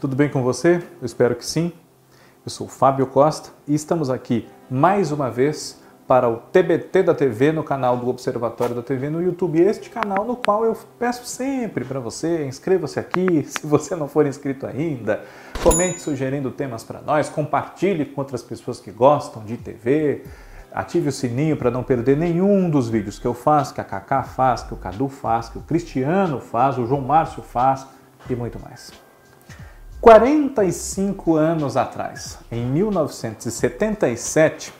Tudo bem com você? Eu espero que sim. Eu sou Fábio Costa e estamos aqui mais uma vez para o TBT da TV no canal do Observatório da TV no YouTube. Este canal no qual eu peço sempre para você, inscreva-se aqui, se você não for inscrito ainda, comente sugerindo temas para nós, compartilhe com outras pessoas que gostam de TV, ative o sininho para não perder nenhum dos vídeos que eu faço, que a Kaká faz, que o Cadu faz, que o Cristiano faz, o João Márcio faz e muito mais. 45 anos atrás, em 1977,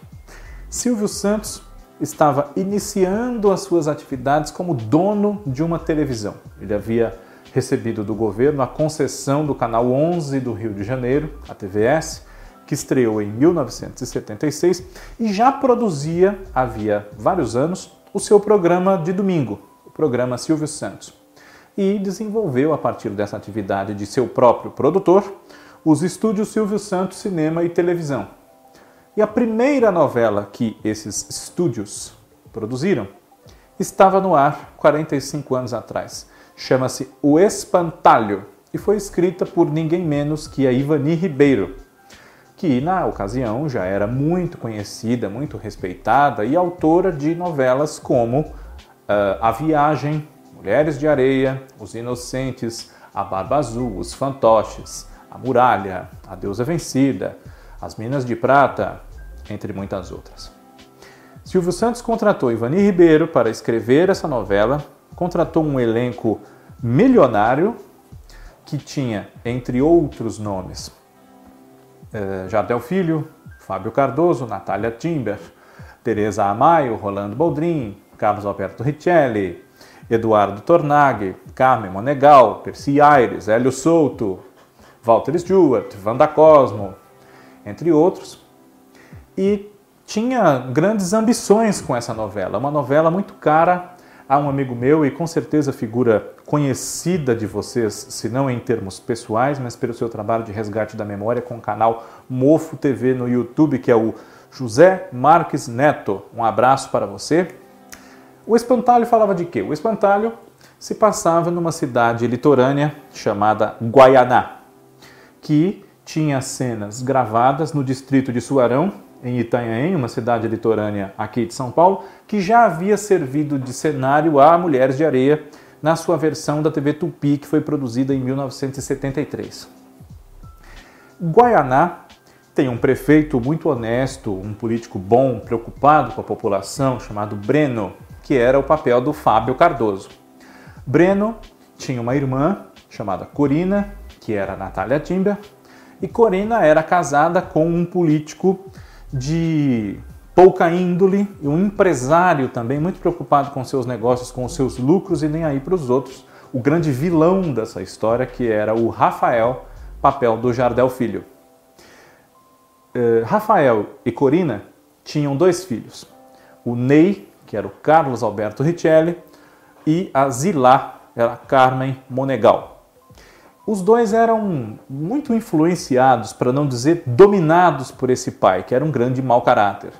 Silvio Santos estava iniciando as suas atividades como dono de uma televisão. Ele havia recebido do governo a concessão do canal 11 do Rio de Janeiro, a TVS, que estreou em 1976 e já produzia, havia vários anos, o seu programa de domingo, o programa Silvio Santos e desenvolveu, a partir dessa atividade de seu próprio produtor, os estúdios Silvio Santos Cinema e Televisão. E a primeira novela que esses estúdios produziram estava no ar 45 anos atrás. Chama-se O Espantalho e foi escrita por ninguém menos que a Ivani Ribeiro, que na ocasião já era muito conhecida, muito respeitada e autora de novelas como uh, A Viagem, Mulheres de Areia, Os Inocentes, A Barba Azul, Os Fantoches, A Muralha, A Deusa Vencida, As Minas de Prata, entre muitas outras. Silvio Santos contratou Ivani Ribeiro para escrever essa novela, contratou um elenco milionário que tinha, entre outros nomes, eh, Jardel Filho, Fábio Cardoso, Natália Timber, Teresa Amaio, Rolando Boldrin, Carlos Alberto Richelli, Eduardo Tornaghi, Carmen Monegal, Percy Aires, Hélio Souto, Walter Stewart, Wanda Cosmo, entre outros. E tinha grandes ambições com essa novela, uma novela muito cara a um amigo meu e com certeza figura conhecida de vocês, se não em termos pessoais, mas pelo seu trabalho de resgate da memória com o canal Mofo TV no YouTube, que é o José Marques Neto. Um abraço para você. O espantalho falava de quê? O espantalho se passava numa cidade litorânea chamada Guaianá, que tinha cenas gravadas no distrito de Suarão, em Itanhaém, uma cidade litorânea aqui de São Paulo, que já havia servido de cenário a Mulheres de Areia na sua versão da TV Tupi, que foi produzida em 1973. Guaianá tem um prefeito muito honesto, um político bom, preocupado com a população, chamado Breno, que era o papel do Fábio Cardoso. Breno tinha uma irmã chamada Corina, que era Natália Timber, e Corina era casada com um político de pouca índole e um empresário também muito preocupado com seus negócios, com seus lucros e nem aí para os outros. O grande vilão dessa história que era o Rafael, papel do Jardel Filho. Uh, Rafael e Corina tinham dois filhos, o Ney que era o Carlos Alberto Richelli, e a Zilá, era a Carmen Monegal. Os dois eram muito influenciados, para não dizer dominados por esse pai, que era um grande mau caráter.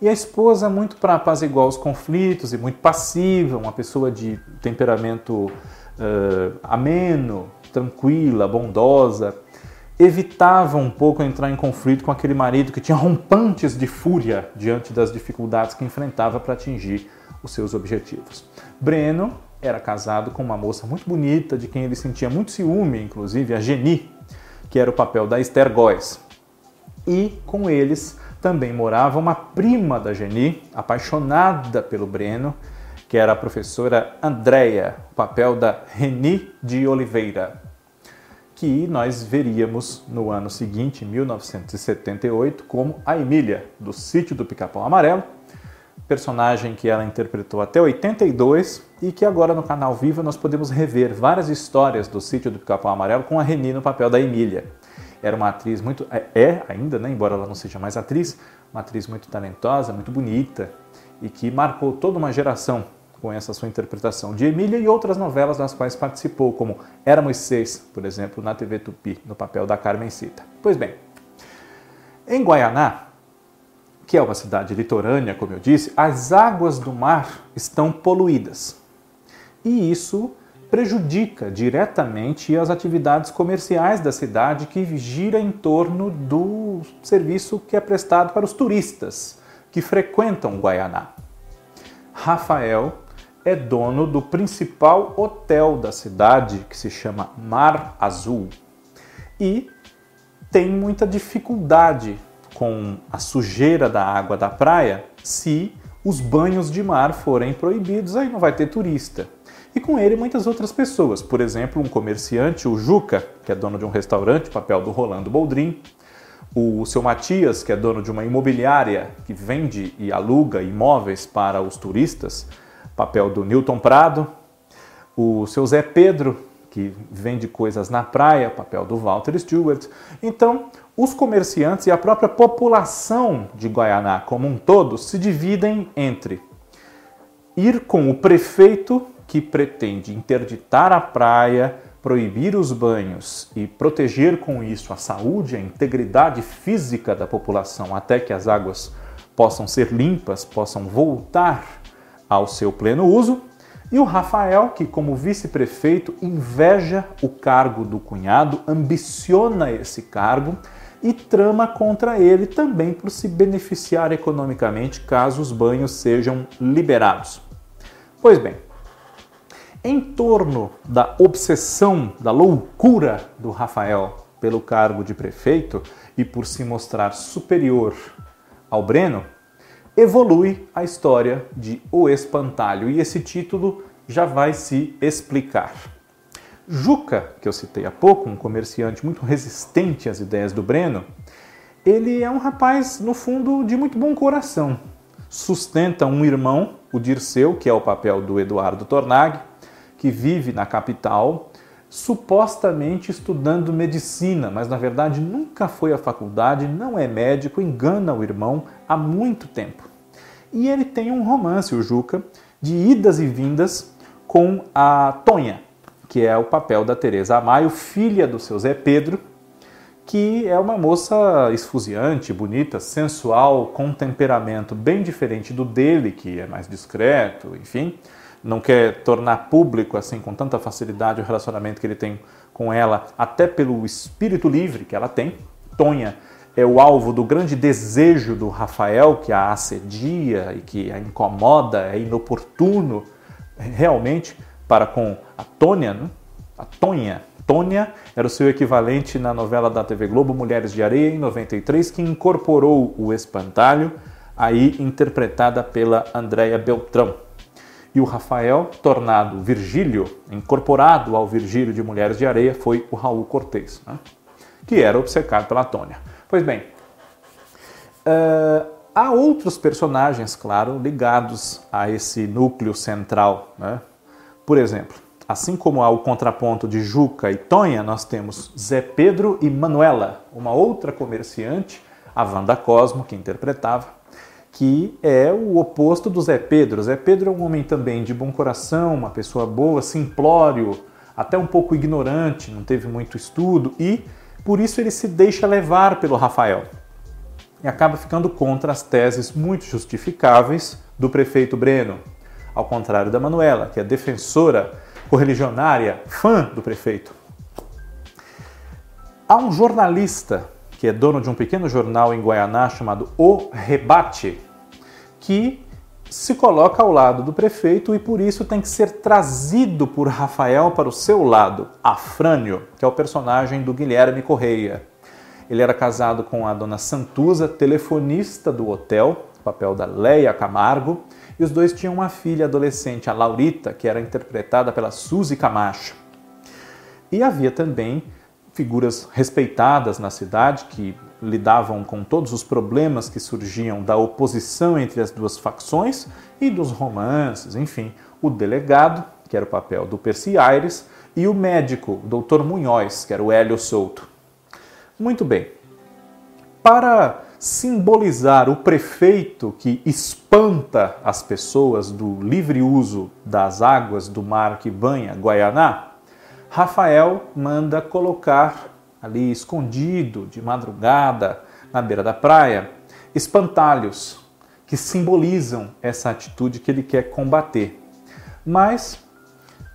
E a esposa, muito para apaziguar os conflitos e muito passiva, uma pessoa de temperamento uh, ameno, tranquila, bondosa, evitava um pouco entrar em conflito com aquele marido que tinha rompantes de fúria diante das dificuldades que enfrentava para atingir os seus objetivos. Breno era casado com uma moça muito bonita, de quem ele sentia muito ciúme, inclusive a Geni, que era o papel da Esther Góes. E com eles também morava uma prima da Geni, apaixonada pelo Breno, que era a professora Andréia, papel da Reni de Oliveira que nós veríamos no ano seguinte, 1978, como a Emília, do Sítio do Pica-Pau Amarelo, personagem que ela interpretou até 82 e que agora no canal Viva nós podemos rever várias histórias do Sítio do Pica-Pau Amarelo com a Reni no papel da Emília. Era uma atriz muito. É, é ainda, né, embora ela não seja mais atriz, uma atriz muito talentosa, muito bonita e que marcou toda uma geração com essa sua interpretação de Emília e outras novelas nas quais participou, como Éramos Seis, por exemplo, na TV Tupi, no papel da Carmen Cita. Pois bem, em Guaianá, que é uma cidade litorânea, como eu disse, as águas do mar estão poluídas. E isso prejudica diretamente as atividades comerciais da cidade que gira em torno do serviço que é prestado para os turistas que frequentam Guaianá. Rafael é dono do principal hotel da cidade, que se chama Mar Azul, e tem muita dificuldade com a sujeira da água da praia se os banhos de mar forem proibidos, aí não vai ter turista. E com ele muitas outras pessoas, por exemplo, um comerciante, o Juca, que é dono de um restaurante, papel do Rolando Boldrin, o seu Matias, que é dono de uma imobiliária que vende e aluga imóveis para os turistas, papel do Newton Prado, o seu Zé Pedro, que vende coisas na praia, papel do Walter Stewart. Então, os comerciantes e a própria população de Guaianá como um todo se dividem entre ir com o prefeito que pretende interditar a praia, proibir os banhos e proteger com isso a saúde, a integridade física da população até que as águas possam ser limpas, possam voltar ao seu pleno uso, e o Rafael, que, como vice-prefeito, inveja o cargo do cunhado, ambiciona esse cargo e trama contra ele também por se beneficiar economicamente caso os banhos sejam liberados. Pois bem, em torno da obsessão, da loucura do Rafael pelo cargo de prefeito e por se mostrar superior ao Breno, evolui a história de O Espantalho e esse título já vai se explicar. Juca, que eu citei há pouco, um comerciante muito resistente às ideias do Breno, ele é um rapaz, no fundo, de muito bom coração. Sustenta um irmão, o Dirceu, que é o papel do Eduardo Tornag, que vive na capital, supostamente estudando medicina, mas na verdade nunca foi à faculdade, não é médico, engana o irmão há muito tempo. E ele tem um romance, o Juca, de idas e vindas com a Tonha, que é o papel da Teresa Amaio, filha do seu Zé Pedro, que é uma moça esfuziante, bonita, sensual, com um temperamento bem diferente do dele, que é mais discreto, enfim não quer tornar público assim com tanta facilidade o relacionamento que ele tem com ela, até pelo espírito livre que ela tem. Tonha é o alvo do grande desejo do Rafael, que a assedia e que a incomoda, é inoportuno realmente para com a Tônia, né? a Tonha. Tônia era o seu equivalente na novela da TV Globo Mulheres de Areia, em 93, que incorporou o espantalho, aí interpretada pela Andréia Beltrão e o Rafael, tornado Virgílio, incorporado ao Virgílio de Mulheres de Areia, foi o Raul Cortez, né? que era obcecado pela Tônia. Pois bem, uh, há outros personagens, claro, ligados a esse núcleo central. Né? Por exemplo, assim como há o contraponto de Juca e Tonha, nós temos Zé Pedro e Manuela, uma outra comerciante, a Wanda Cosmo, que interpretava, que é o oposto do Zé Pedro. Zé Pedro é um homem também de bom coração, uma pessoa boa, simplório, até um pouco ignorante, não teve muito estudo e por isso ele se deixa levar pelo Rafael e acaba ficando contra as teses muito justificáveis do prefeito Breno, ao contrário da Manuela, que é defensora correligionária, fã do prefeito. Há um jornalista que é dono de um pequeno jornal em Guaianá chamado O Rebate, que se coloca ao lado do prefeito e por isso tem que ser trazido por Rafael para o seu lado, Afrânio, que é o personagem do Guilherme Correia. Ele era casado com a dona Santuza, telefonista do hotel, papel da Leia Camargo, e os dois tinham uma filha adolescente, a Laurita, que era interpretada pela Suzy Camacho. E havia também figuras respeitadas na cidade que lidavam com todos os problemas que surgiam da oposição entre as duas facções e dos romances, enfim, o delegado, que era o papel do Percy Aires, e o médico, o Dr. Munhoz, que era o Hélio Souto. Muito bem. Para simbolizar o prefeito que espanta as pessoas do livre uso das águas do mar que banha Guaianá, Rafael manda colocar ali escondido de madrugada na beira da praia espantalhos que simbolizam essa atitude que ele quer combater. Mas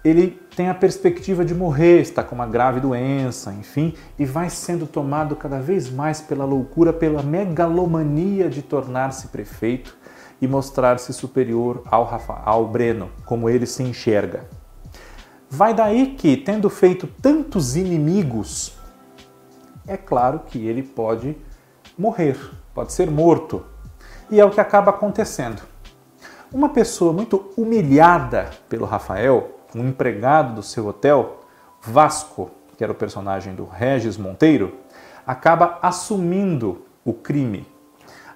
ele tem a perspectiva de morrer, está com uma grave doença, enfim, e vai sendo tomado cada vez mais pela loucura, pela megalomania de tornar-se prefeito e mostrar-se superior ao, Rafa, ao Breno, como ele se enxerga. Vai daí que, tendo feito tantos inimigos, é claro que ele pode morrer, pode ser morto. E é o que acaba acontecendo. Uma pessoa muito humilhada pelo Rafael, um empregado do seu hotel, Vasco, que era o personagem do Regis Monteiro, acaba assumindo o crime,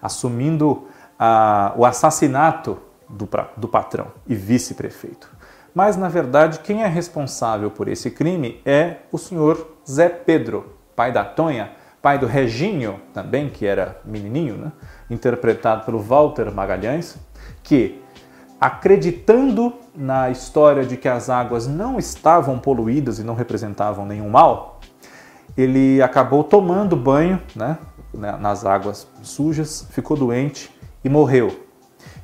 assumindo ah, o assassinato do, do patrão e vice-prefeito. Mas, na verdade, quem é responsável por esse crime é o senhor Zé Pedro, pai da Tonha, pai do Reginho, também, que era menininho, né? interpretado pelo Walter Magalhães, que, acreditando na história de que as águas não estavam poluídas e não representavam nenhum mal, ele acabou tomando banho né, nas águas sujas, ficou doente e morreu.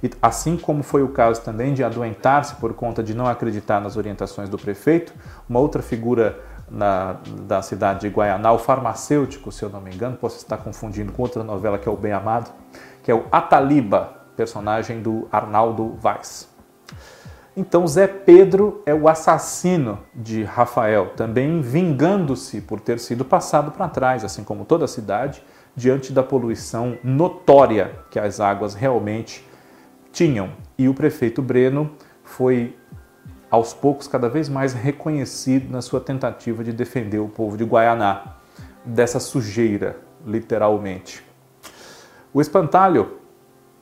E, assim como foi o caso também de adoentar-se por conta de não acreditar nas orientações do prefeito, uma outra figura na, da cidade de Guaianá, o farmacêutico, se eu não me engano, posso estar confundindo com outra novela que é o Bem Amado, que é o Ataliba, personagem do Arnaldo Vaz. Então Zé Pedro é o assassino de Rafael, também vingando-se por ter sido passado para trás, assim como toda a cidade, diante da poluição notória que as águas realmente tinham. E o prefeito Breno foi aos poucos cada vez mais reconhecido na sua tentativa de defender o povo de Guaianá dessa sujeira, literalmente. O espantalho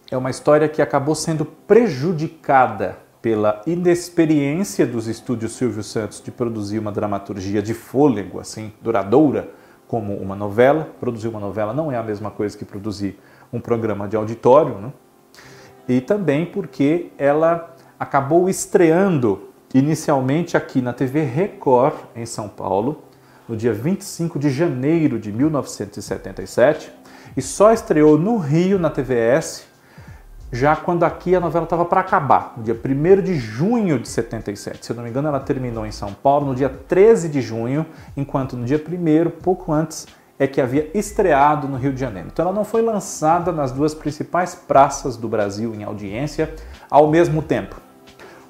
é uma história que acabou sendo prejudicada pela inexperiência dos estúdios Silvio Santos de produzir uma dramaturgia de fôlego, assim, duradoura, como uma novela. Produzir uma novela não é a mesma coisa que produzir um programa de auditório, né? E também porque ela acabou estreando inicialmente aqui na TV Record, em São Paulo, no dia 25 de janeiro de 1977, e só estreou no Rio, na TVS, já quando aqui a novela estava para acabar, no dia 1 de junho de 77. Se eu não me engano, ela terminou em São Paulo no dia 13 de junho, enquanto no dia 1, pouco antes, é que havia estreado no Rio de Janeiro. Então ela não foi lançada nas duas principais praças do Brasil em audiência ao mesmo tempo.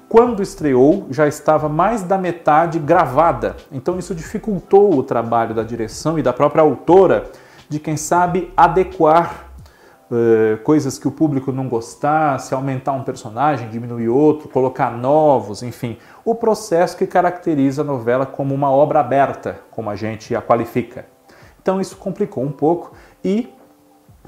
Quando estreou, já estava mais da metade gravada, então isso dificultou o trabalho da direção e da própria autora de, quem sabe, adequar uh, coisas que o público não gostasse, aumentar um personagem, diminuir outro, colocar novos, enfim, o processo que caracteriza a novela como uma obra aberta, como a gente a qualifica. Então isso complicou um pouco e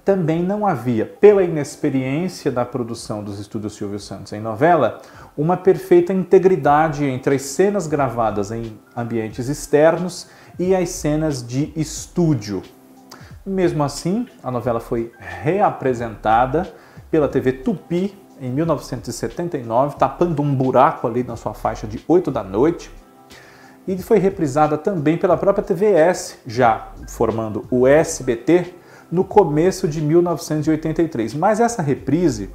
também não havia, pela inexperiência da produção dos estúdios Silvio Santos em novela, uma perfeita integridade entre as cenas gravadas em ambientes externos e as cenas de estúdio. Mesmo assim, a novela foi reapresentada pela TV Tupi em 1979, tapando um buraco ali na sua faixa de 8 da noite. E foi reprisada também pela própria TVS, já formando o SBT, no começo de 1983. Mas essa reprise,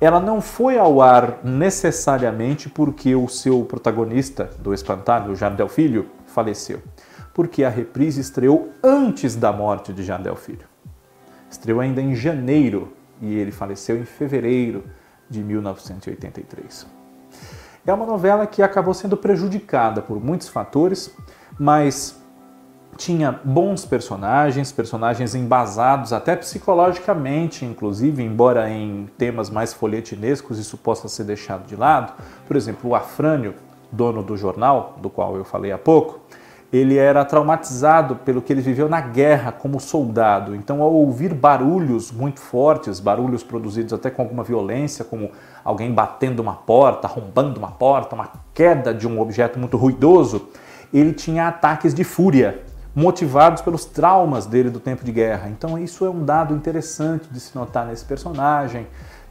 ela não foi ao ar necessariamente porque o seu protagonista do espantalho, Jardel Filho, faleceu porque a reprise estreou antes da morte de Jardel Filho. Estreou ainda em janeiro e ele faleceu em fevereiro de 1983. É uma novela que acabou sendo prejudicada por muitos fatores, mas tinha bons personagens, personagens embasados até psicologicamente, inclusive, embora em temas mais folhetinescos isso possa ser deixado de lado. Por exemplo, o Afrânio, dono do jornal, do qual eu falei há pouco, ele era traumatizado pelo que ele viveu na guerra como soldado. Então, ao ouvir barulhos muito fortes, barulhos produzidos até com alguma violência, como alguém batendo uma porta, arrombando uma porta, uma queda de um objeto muito ruidoso, ele tinha ataques de fúria, motivados pelos traumas dele do tempo de guerra. Então, isso é um dado interessante de se notar nesse personagem.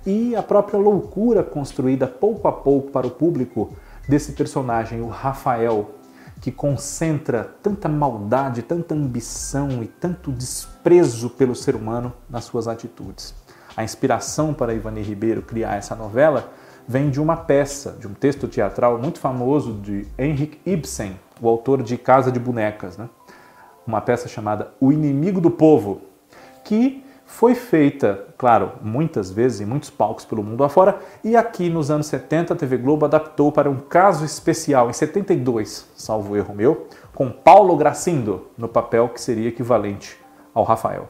E a própria loucura construída pouco a pouco para o público desse personagem, o Rafael, que concentra tanta maldade, tanta ambição e tanto desprezo pelo ser humano nas suas atitudes. A inspiração para Ivani Ribeiro criar essa novela vem de uma peça, de um texto teatral muito famoso de Henrik Ibsen, o autor de Casa de Bonecas, né? uma peça chamada O Inimigo do Povo, que foi feita, claro, muitas vezes em muitos palcos pelo mundo afora, e aqui nos anos 70 a TV Globo adaptou para um caso especial, em 72, salvo erro meu, com Paulo Gracindo no papel que seria equivalente ao Rafael.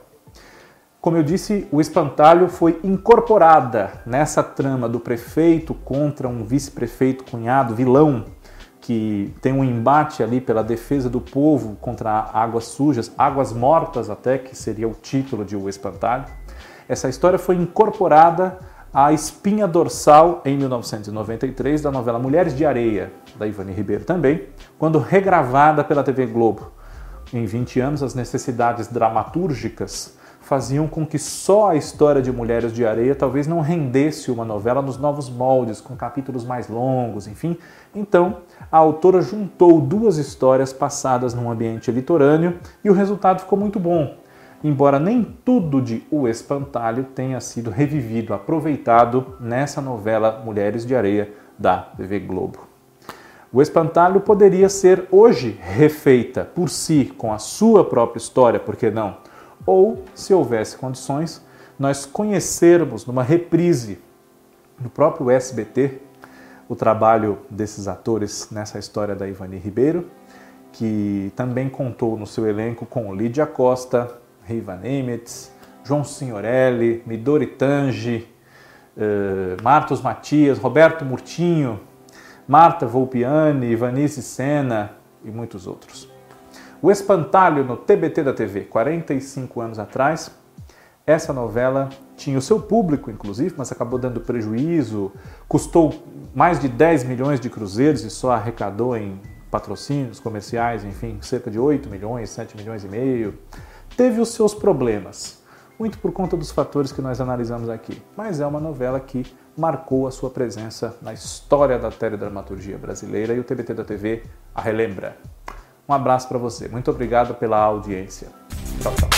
Como eu disse, o espantalho foi incorporada nessa trama do prefeito contra um vice-prefeito cunhado vilão que tem um embate ali pela defesa do povo contra águas sujas, águas mortas até, que seria o título de O Espantalho. Essa história foi incorporada à espinha dorsal em 1993 da novela Mulheres de Areia, da Ivani Ribeiro também, quando regravada pela TV Globo. Em 20 anos, as necessidades dramatúrgicas faziam com que só a história de Mulheres de Areia talvez não rendesse uma novela nos novos moldes, com capítulos mais longos, enfim. Então, a autora juntou duas histórias passadas num ambiente litorâneo e o resultado ficou muito bom. Embora nem tudo de O Espantalho tenha sido revivido, aproveitado nessa novela Mulheres de Areia da TV Globo. O Espantalho poderia ser hoje refeita por si, com a sua própria história, por que não? Ou, se houvesse condições, nós conhecermos numa reprise do próprio SBT o trabalho desses atores nessa história da Ivani Ribeiro, que também contou no seu elenco com Lídia Costa, Riva Nemetz, João Signorelli, Midori Tange, uh, Martos Matias, Roberto Murtinho, Marta Volpiani, Ivanice Sena e muitos outros. O Espantalho no TBT da TV, 45 anos atrás. Essa novela tinha o seu público, inclusive, mas acabou dando prejuízo, custou mais de 10 milhões de cruzeiros e só arrecadou em patrocínios comerciais, enfim, cerca de 8 milhões, 7 milhões e meio. Teve os seus problemas, muito por conta dos fatores que nós analisamos aqui, mas é uma novela que marcou a sua presença na história da teledramaturgia brasileira e o TBT da TV a relembra. Um abraço para você. Muito obrigado pela audiência. Tchau, tchau.